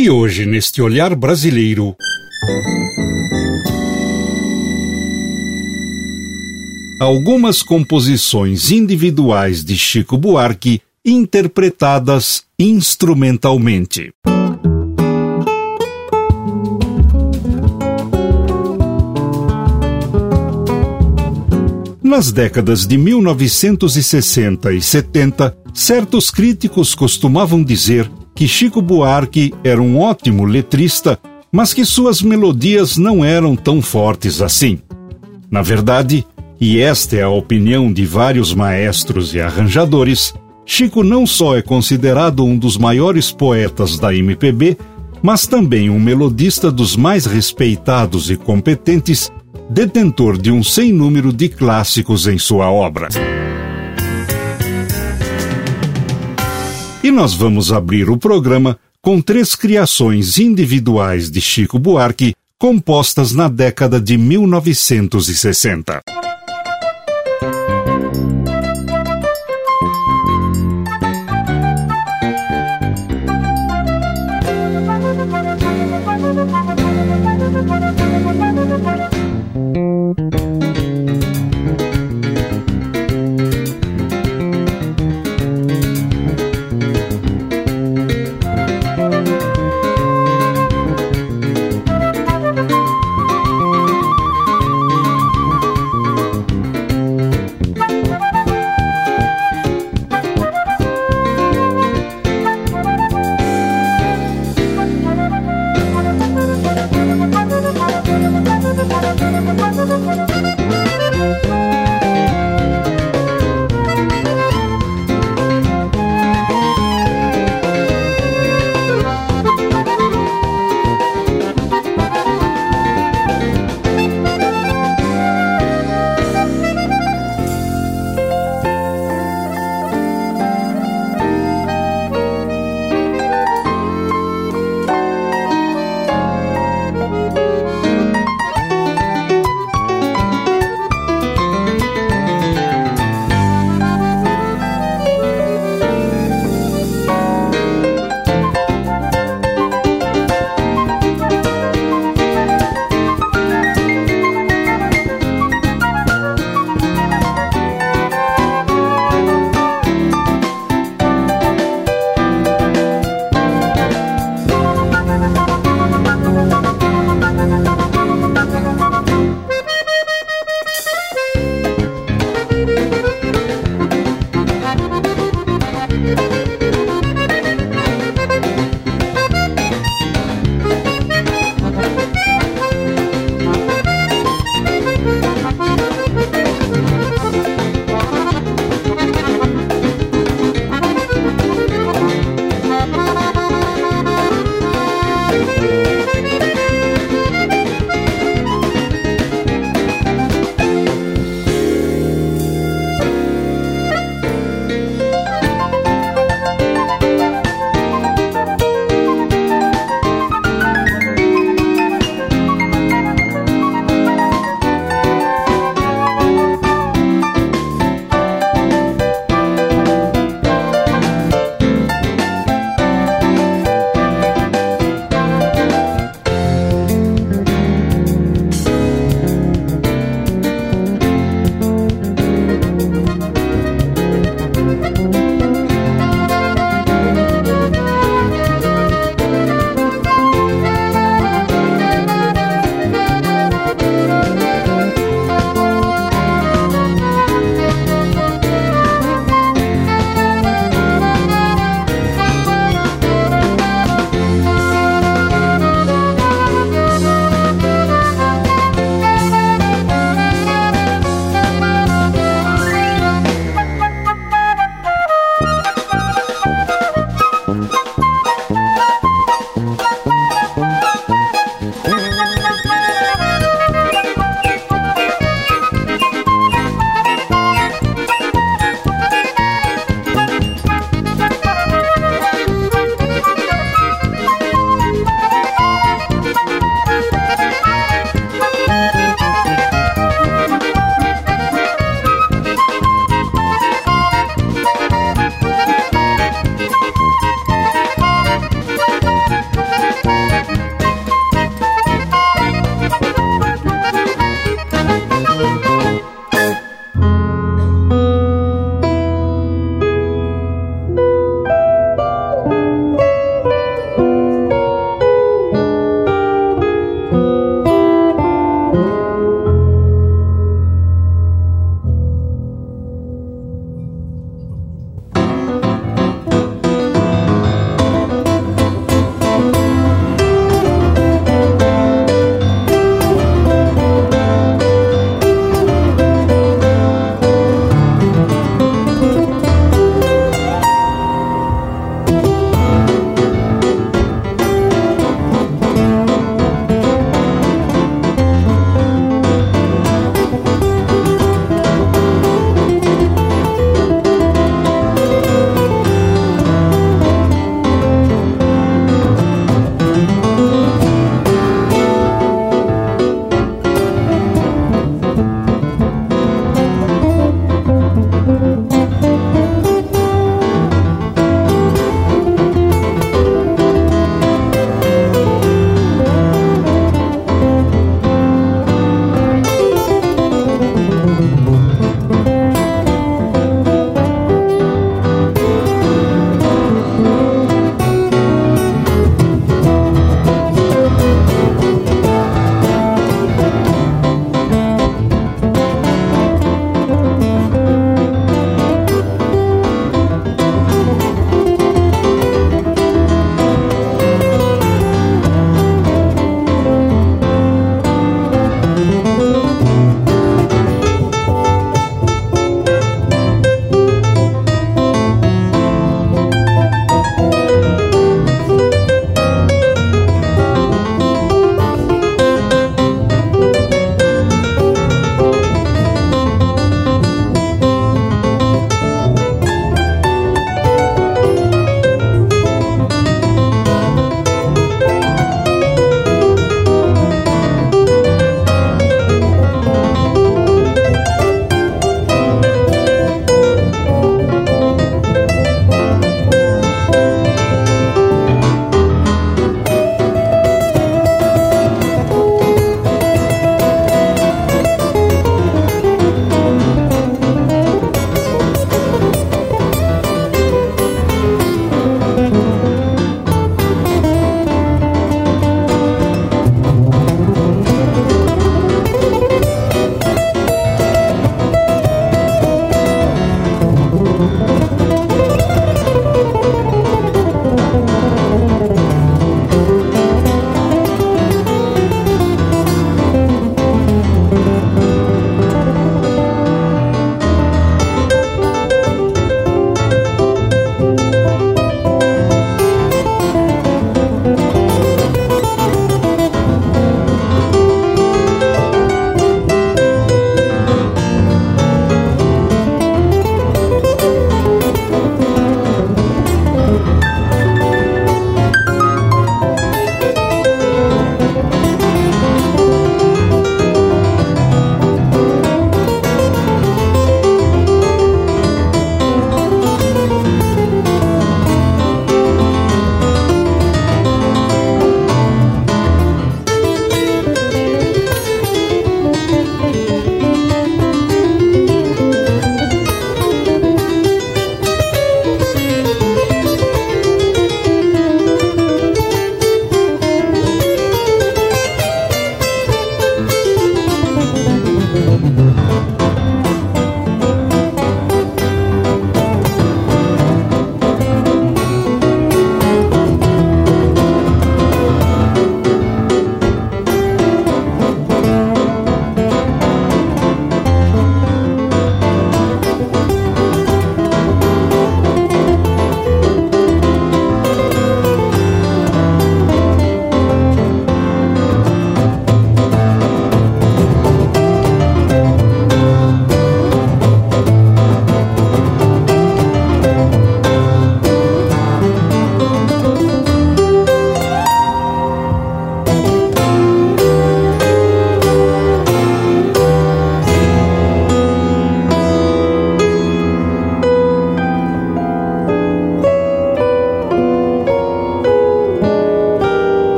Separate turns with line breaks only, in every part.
E hoje, neste olhar brasileiro. Algumas composições individuais de Chico Buarque interpretadas instrumentalmente. Nas décadas de 1960 e 70, certos críticos costumavam dizer que Chico Buarque era um ótimo letrista, mas que suas melodias não eram tão fortes assim. Na verdade, e esta é a opinião de vários maestros e arranjadores, Chico não só é considerado um dos maiores poetas da MPB, mas também um melodista dos mais respeitados e competentes, detentor de um sem número de clássicos em sua obra. E nós vamos abrir o programa com três criações individuais de Chico Buarque compostas na década de 1960.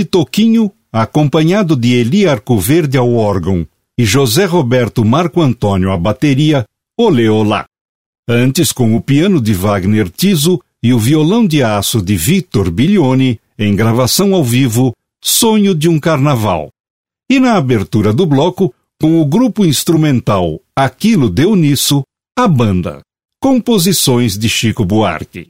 De Toquinho, acompanhado de Eli Arcoverde ao órgão e José Roberto Marco Antônio à bateria, Olê Olá. Antes, com o piano de Wagner Tiso e o violão de aço de Vitor Bilioni, em gravação ao vivo, Sonho de um Carnaval. E na abertura do bloco, com o grupo instrumental Aquilo Deu Nisso, a banda. Composições de Chico Buarque.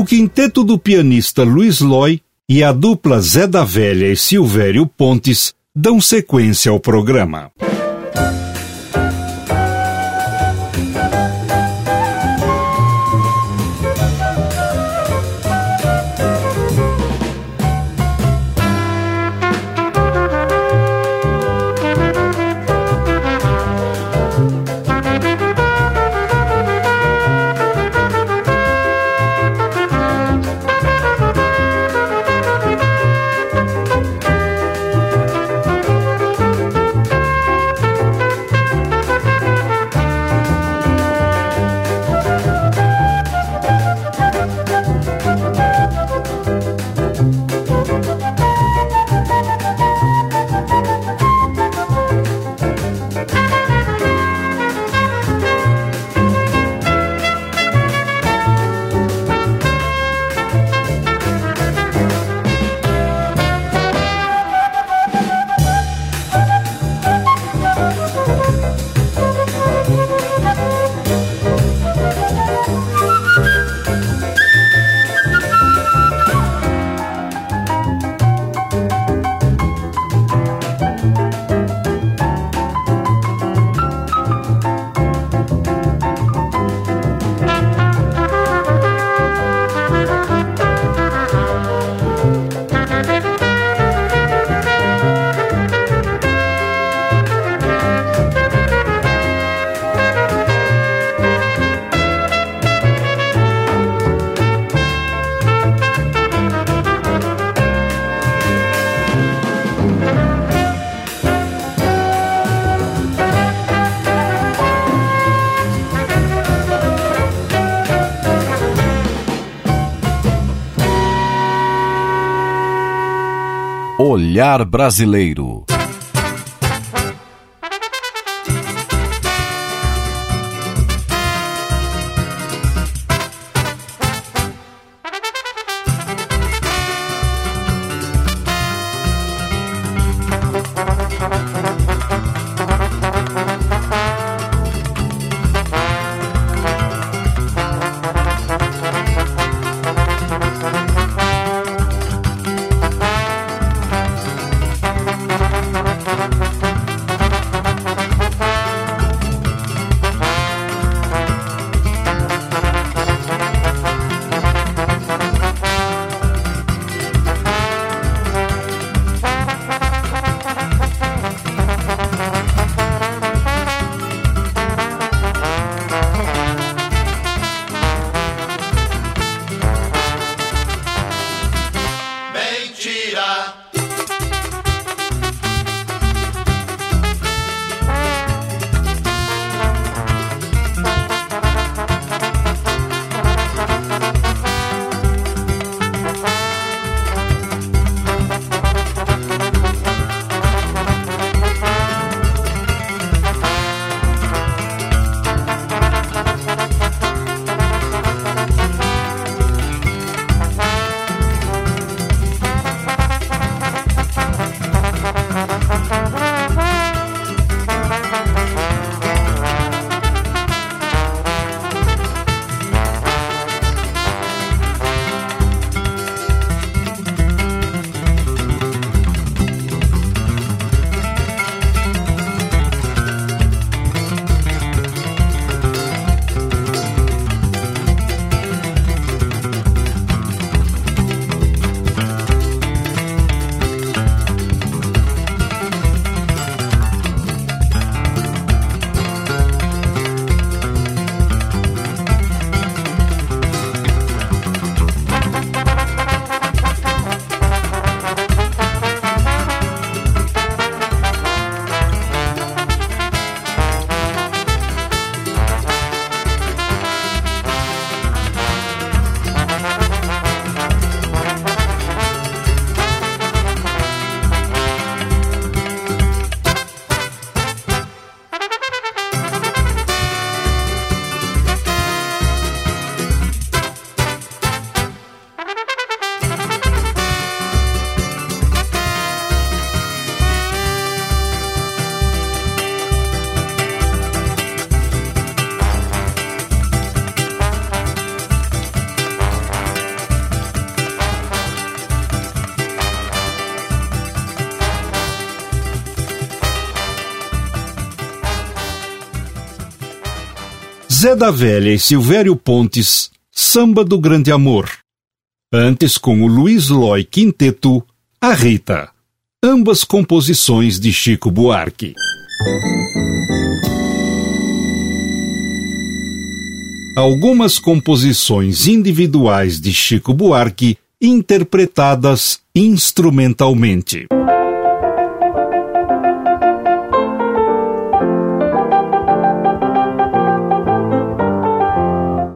O quinteto do pianista Luiz Loy e a dupla Zé da Velha e Silvério Pontes dão sequência ao programa.
Olhar Brasileiro.
Zé da Velha e Silvério Pontes, Samba do Grande Amor. Antes com o Luiz Loy Quinteto, A Rita. Ambas composições de Chico Buarque. Algumas composições individuais de Chico Buarque interpretadas instrumentalmente.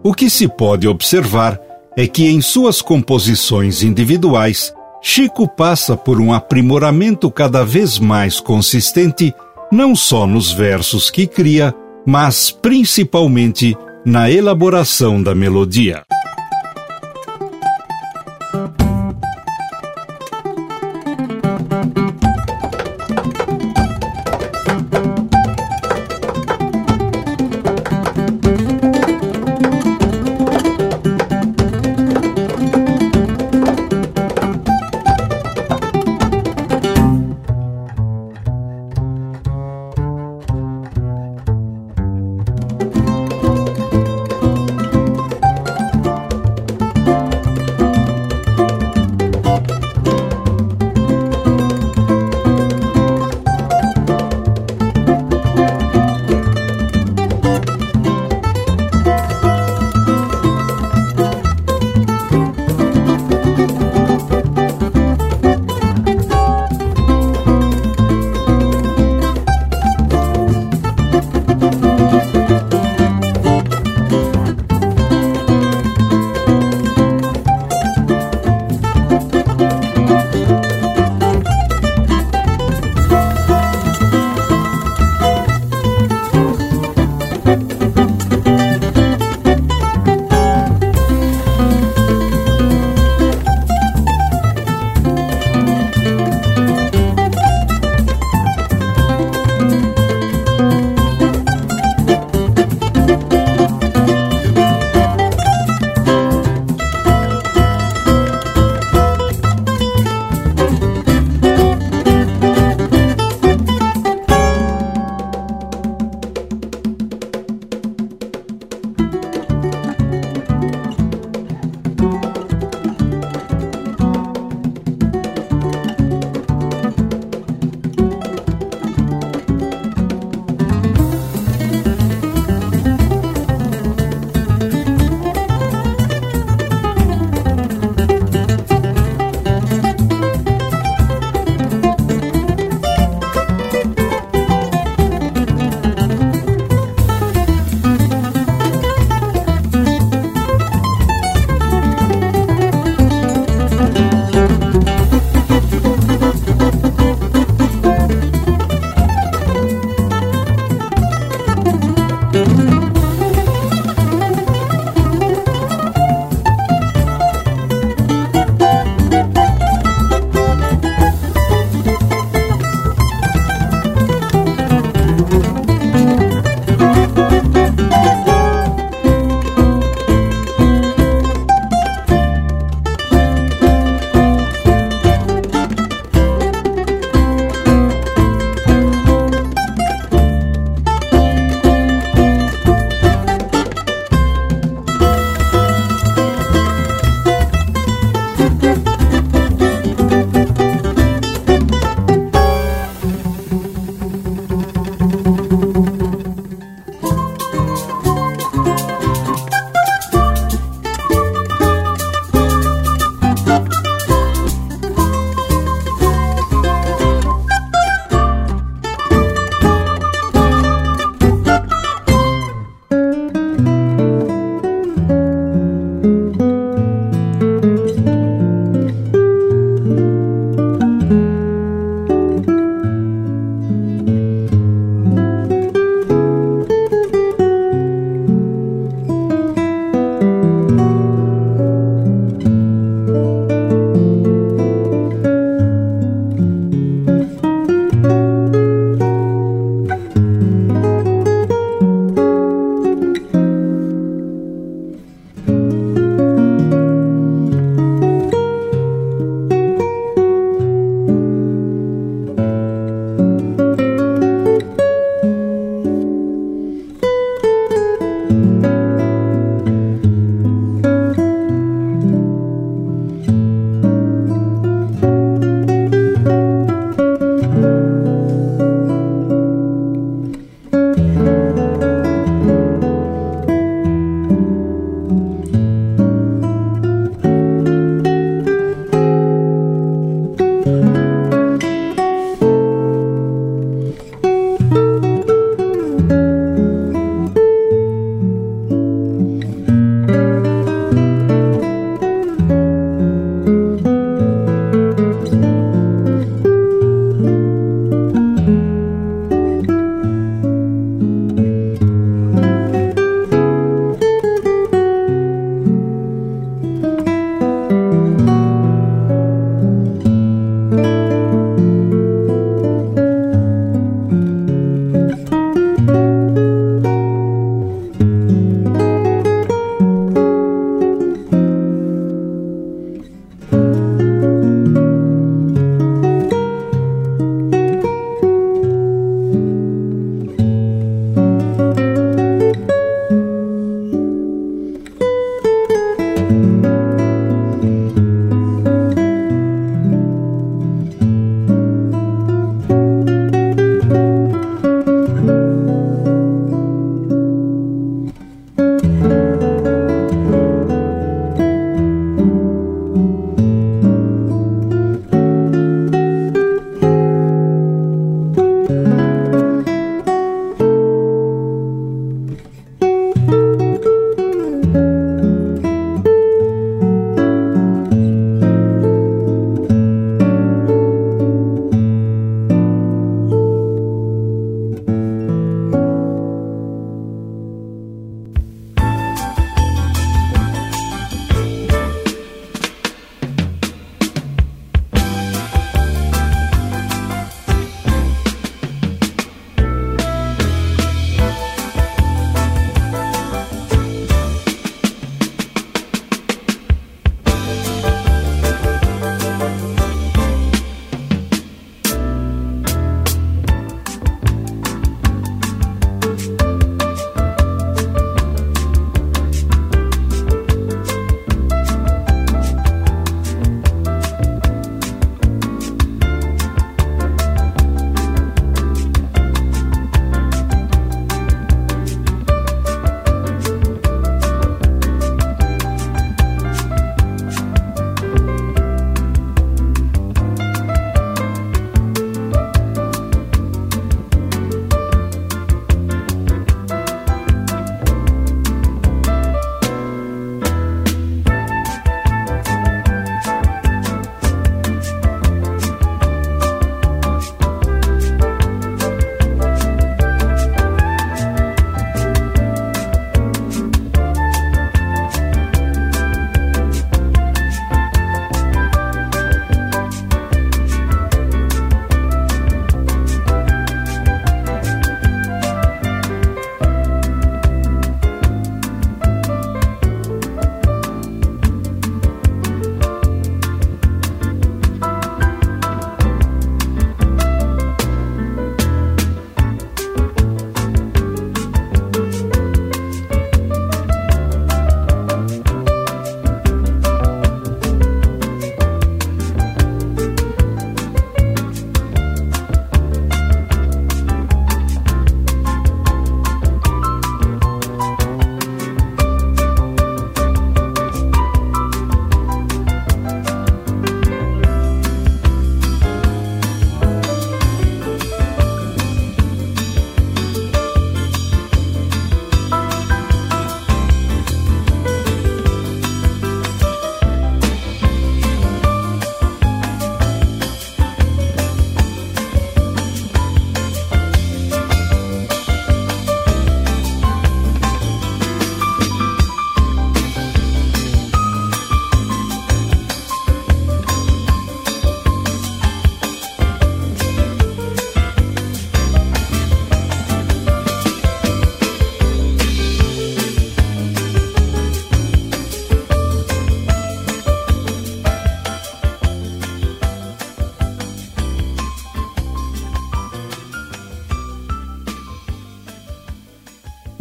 O que se pode observar é que em suas composições individuais, Chico passa por um aprimoramento cada vez mais consistente, não só nos versos que cria, mas principalmente na elaboração da melodia.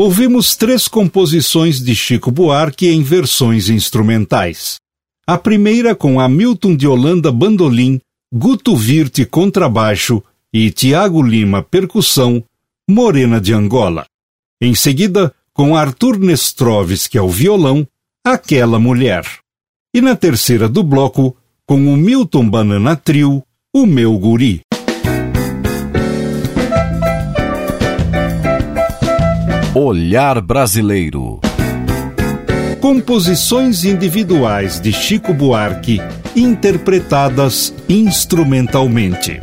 Ouvimos três composições de Chico Buarque em versões instrumentais. A primeira com Hamilton de Holanda bandolim, Guto Virte contrabaixo e Tiago Lima percussão, Morena de Angola. Em seguida, com Arthur Nestrovski ao violão, Aquela Mulher. E na terceira do bloco, com o Milton Banana Trio, O Meu Guri.
Olhar Brasileiro
Composições individuais de Chico Buarque, interpretadas instrumentalmente.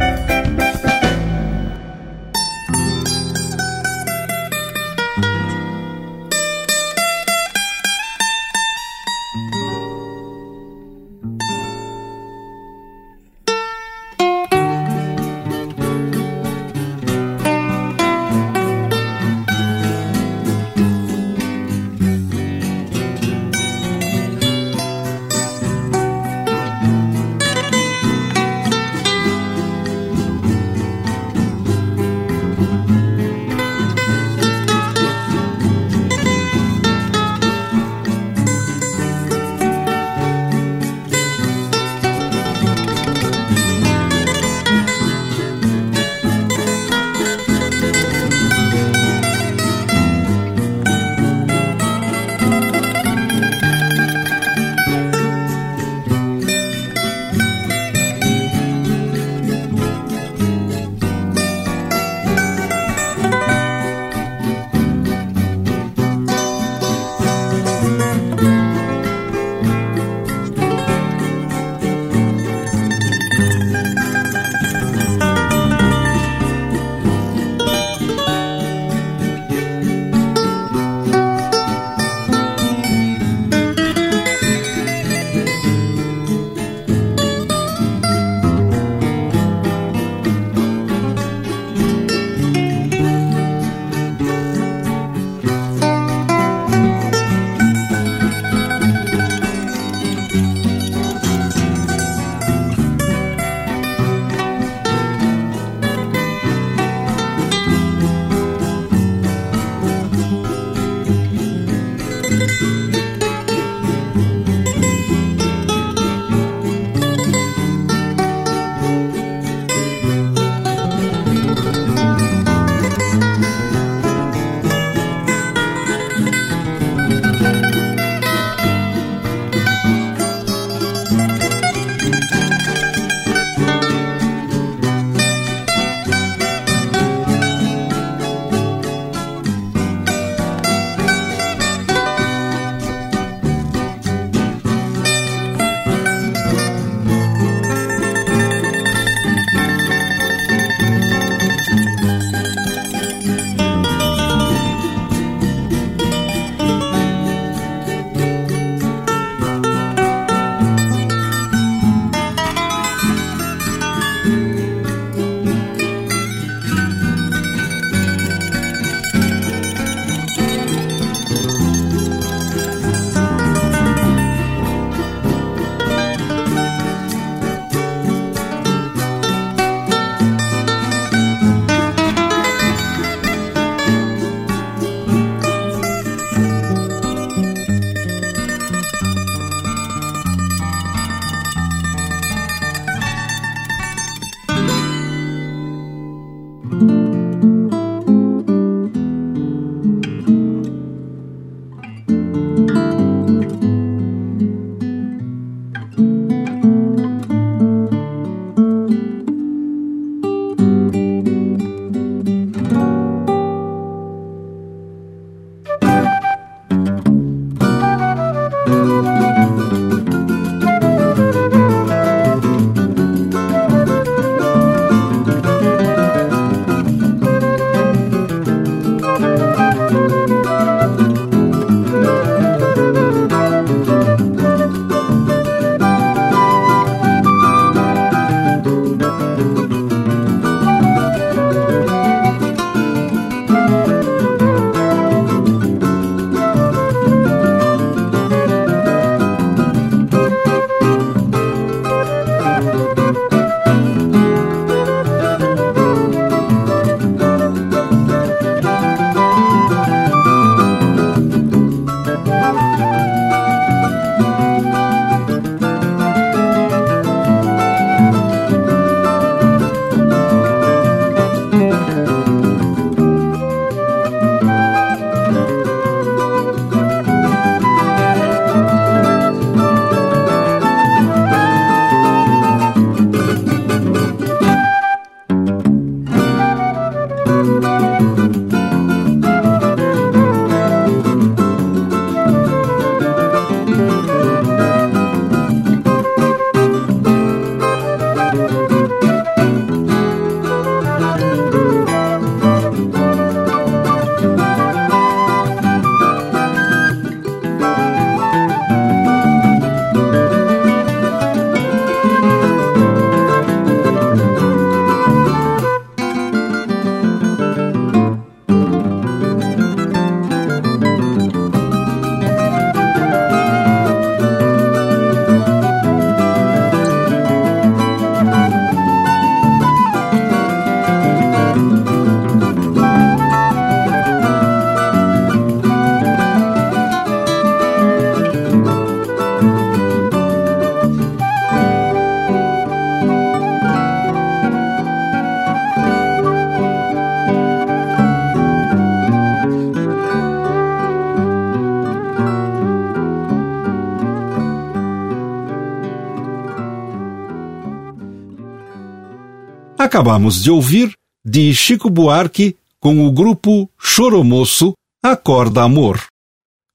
Acabamos de ouvir de Chico Buarque com o grupo Choromoço Acorda Amor.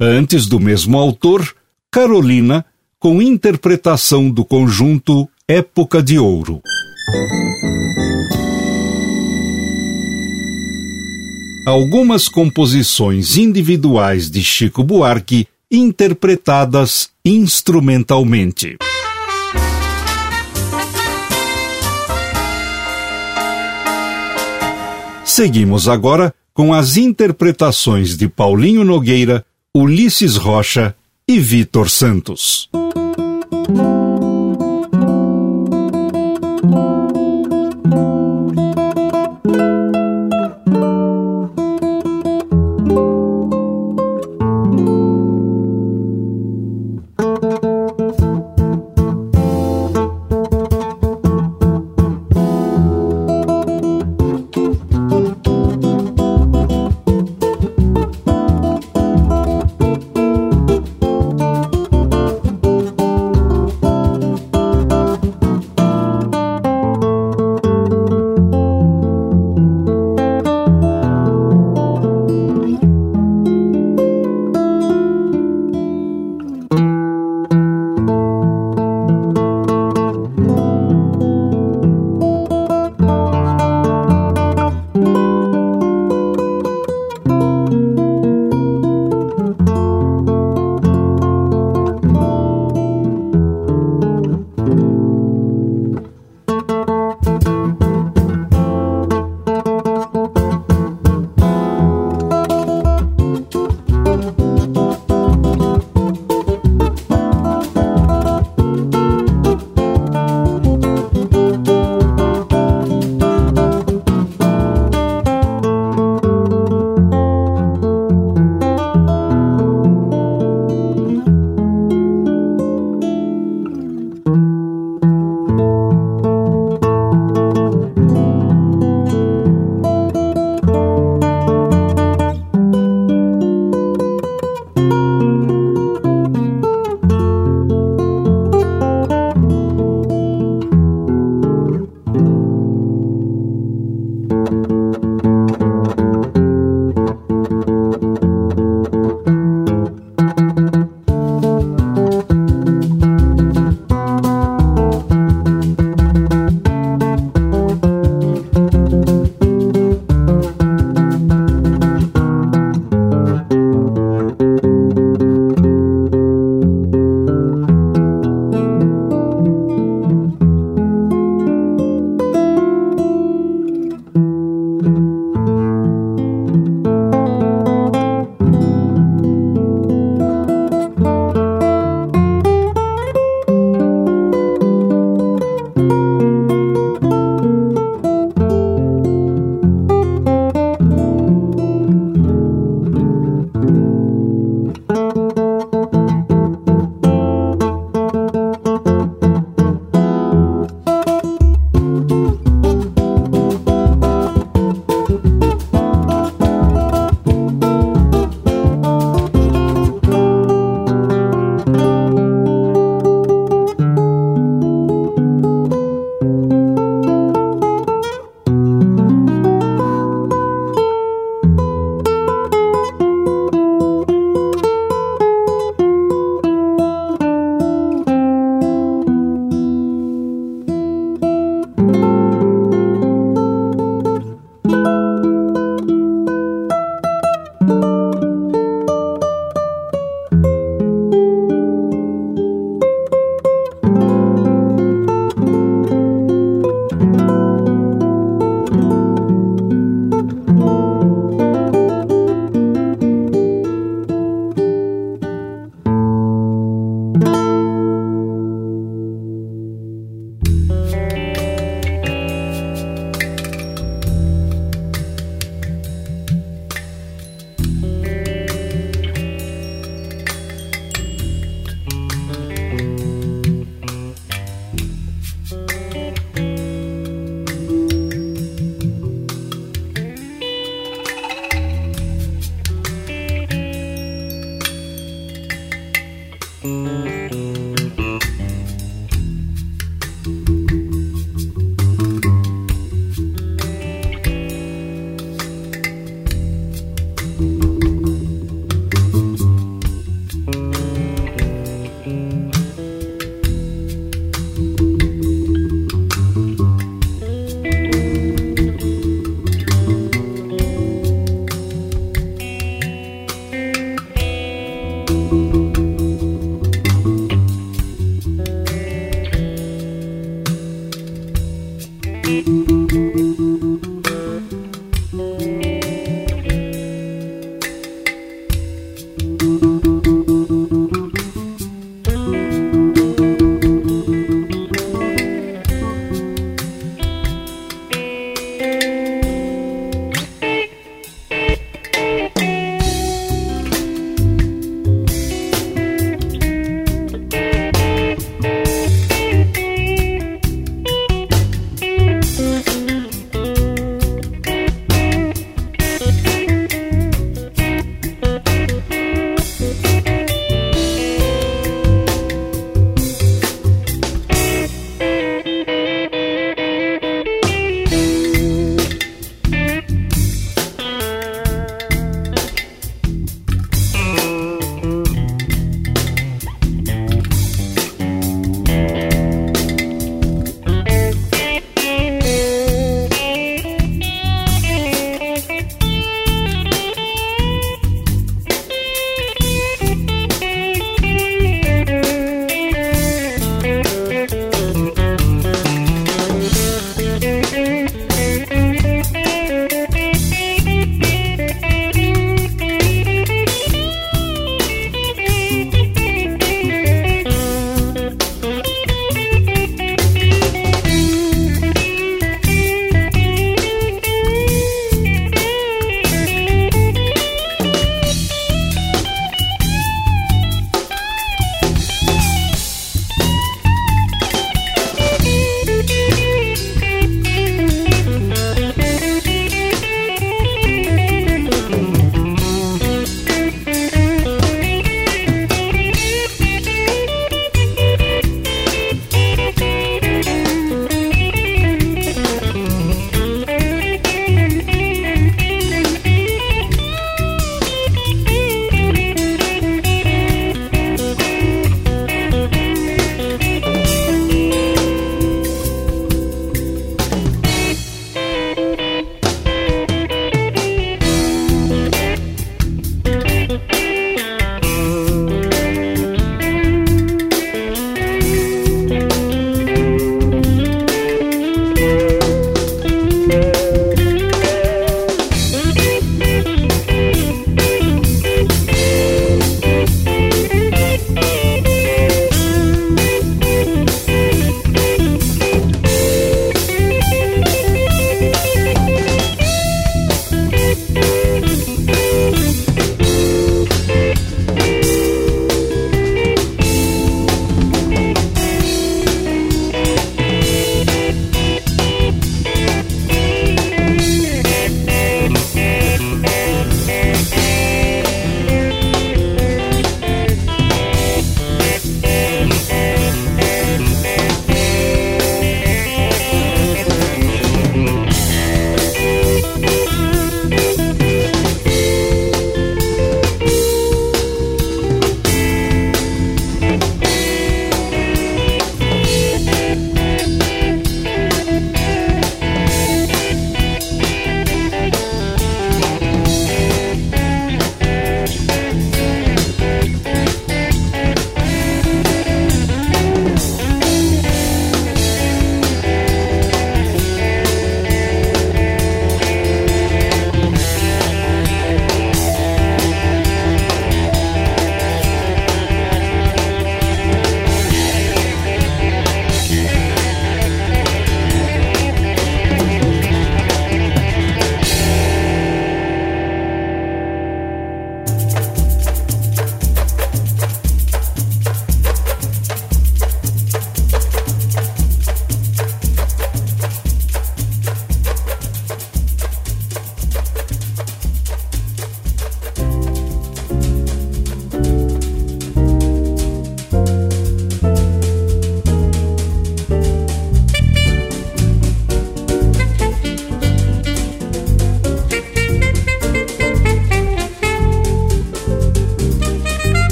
Antes do mesmo autor, Carolina, com interpretação do conjunto Época de Ouro. Algumas composições individuais de Chico Buarque interpretadas instrumentalmente. Seguimos agora com as interpretações de Paulinho Nogueira, Ulisses Rocha e Vitor Santos.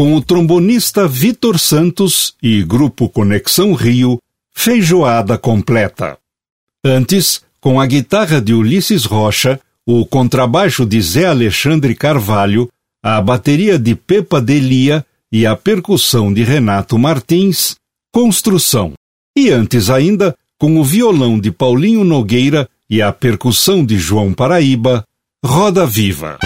Com o trombonista Vitor Santos e grupo Conexão Rio, Feijoada Completa. Antes, com a guitarra de Ulisses Rocha, o contrabaixo de Zé Alexandre Carvalho, a bateria de Pepa Delia e a percussão de Renato Martins, Construção. E antes ainda, com o violão de Paulinho Nogueira e a percussão de João Paraíba, Roda Viva.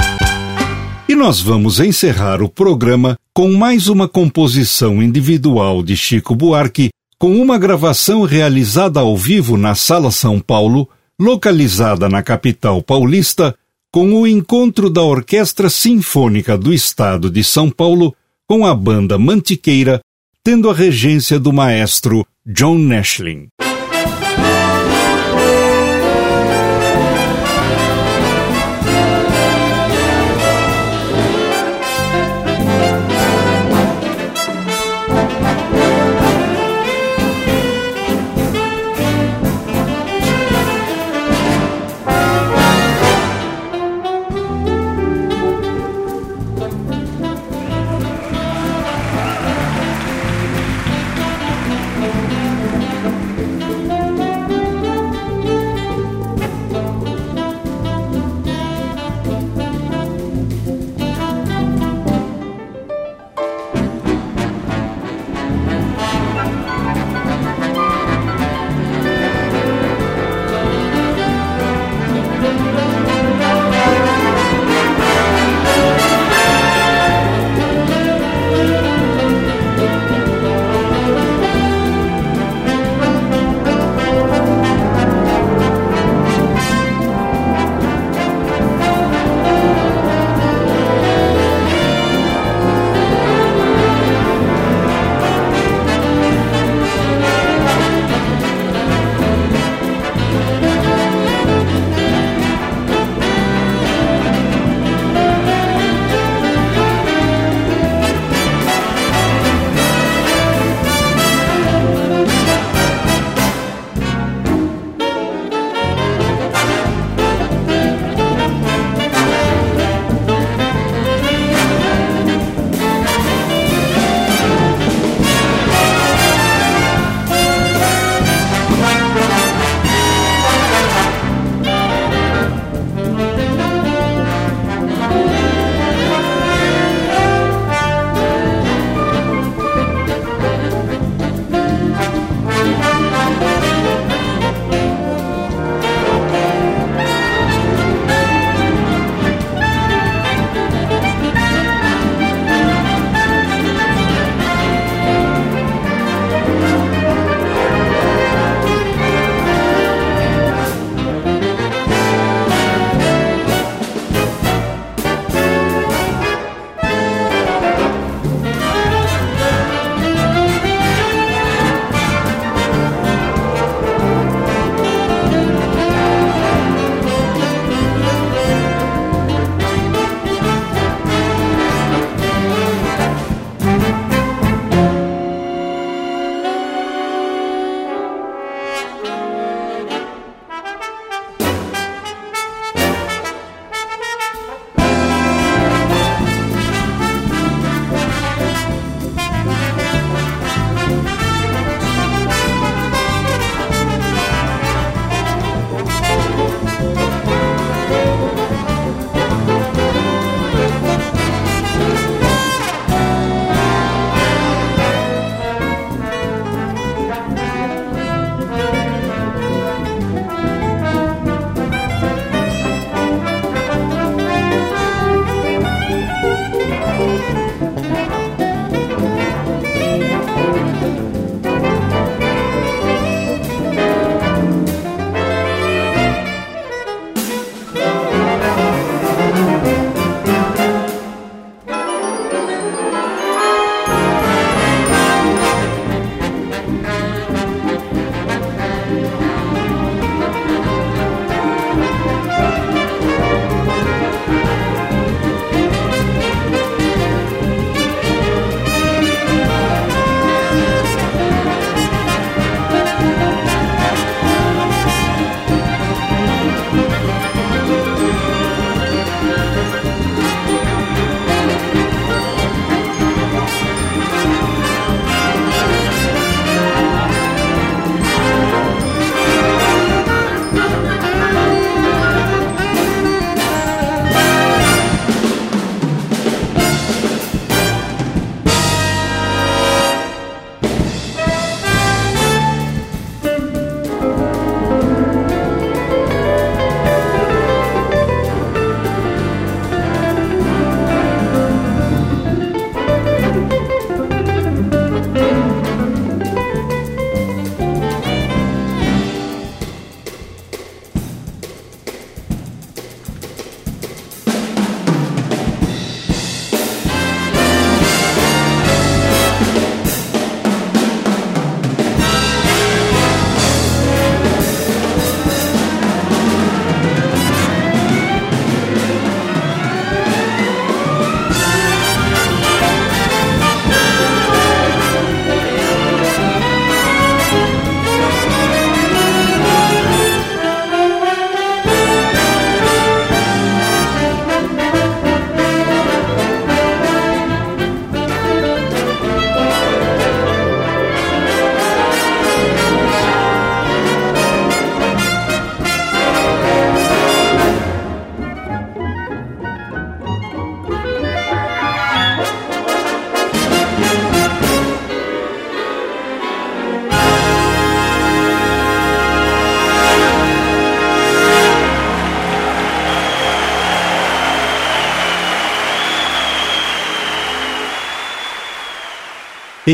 E nós vamos encerrar o programa com mais uma composição individual de Chico Buarque, com uma gravação realizada ao vivo na Sala São Paulo, localizada na capital paulista, com o encontro da Orquestra Sinfônica do Estado de São Paulo com a banda Mantiqueira, tendo a regência do maestro John Nashling.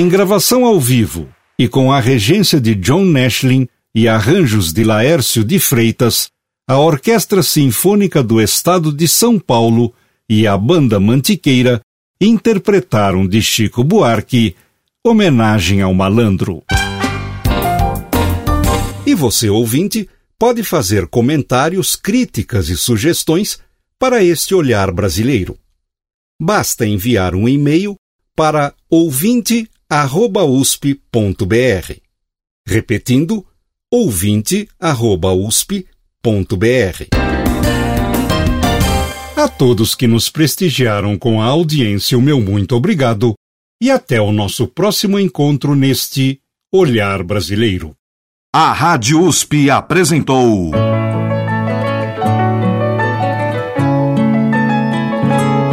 Em gravação ao vivo e com a regência de John Nashlin e arranjos de Laércio de Freitas, a Orquestra Sinfônica do Estado de São Paulo e a Banda Mantiqueira interpretaram de Chico Buarque Homenagem ao Malandro. E você, ouvinte, pode fazer comentários, críticas e sugestões para este olhar brasileiro. Basta enviar um e-mail para ouvinte usp.br. Repetindo, ouvinte@usp.br. A todos que nos prestigiaram com a audiência, o meu muito obrigado e até o nosso próximo encontro neste Olhar Brasileiro.
A Rádio USP apresentou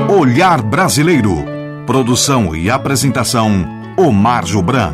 Olhar Brasileiro. Produção e apresentação Omar Jobran.